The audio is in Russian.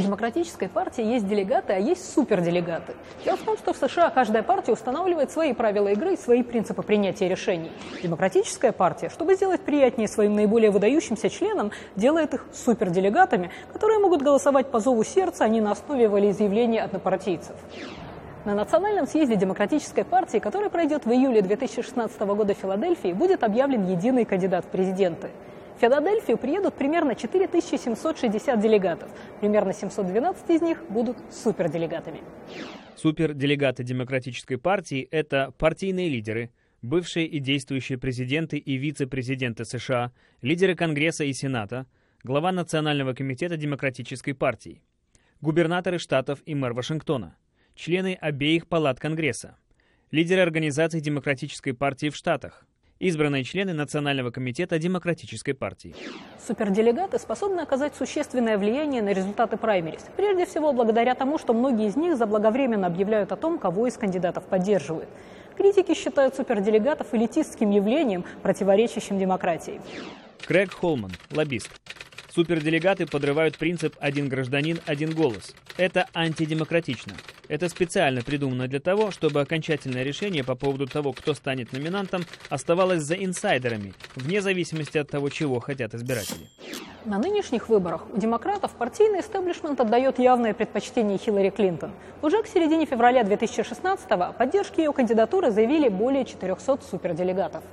демократической партии есть делегаты, а есть суперделегаты. Дело в том, что в США каждая партия устанавливает свои правила игры и свои принципы принятия решений. Демократическая партия, чтобы сделать приятнее своим наиболее выдающимся членам, делает их суперделегатами, которые могут голосовать по зову сердца, а не на основе волеизъявления однопартийцев. На Национальном съезде Демократической партии, который пройдет в июле 2016 года в Филадельфии, будет объявлен единый кандидат в президенты. В Филадельфию приедут примерно 4760 делегатов. Примерно 712 из них будут суперделегатами. Суперделегаты Демократической партии – это партийные лидеры, бывшие и действующие президенты и вице-президенты США, лидеры Конгресса и Сената, глава Национального комитета Демократической партии, губернаторы штатов и мэр Вашингтона – члены обеих палат Конгресса, лидеры организаций Демократической партии в Штатах, избранные члены Национального комитета Демократической партии. Суперделегаты способны оказать существенное влияние на результаты праймерис. Прежде всего, благодаря тому, что многие из них заблаговременно объявляют о том, кого из кандидатов поддерживают. Критики считают суперделегатов элитистским явлением, противоречащим демократии. Крэг Холман, лоббист. Суперделегаты подрывают принцип «один гражданин, один голос». Это антидемократично. Это специально придумано для того, чтобы окончательное решение по поводу того, кто станет номинантом, оставалось за инсайдерами, вне зависимости от того, чего хотят избиратели. На нынешних выборах у демократов партийный истеблишмент отдает явное предпочтение Хиллари Клинтон. Уже к середине февраля 2016-го о поддержке ее кандидатуры заявили более 400 суперделегатов.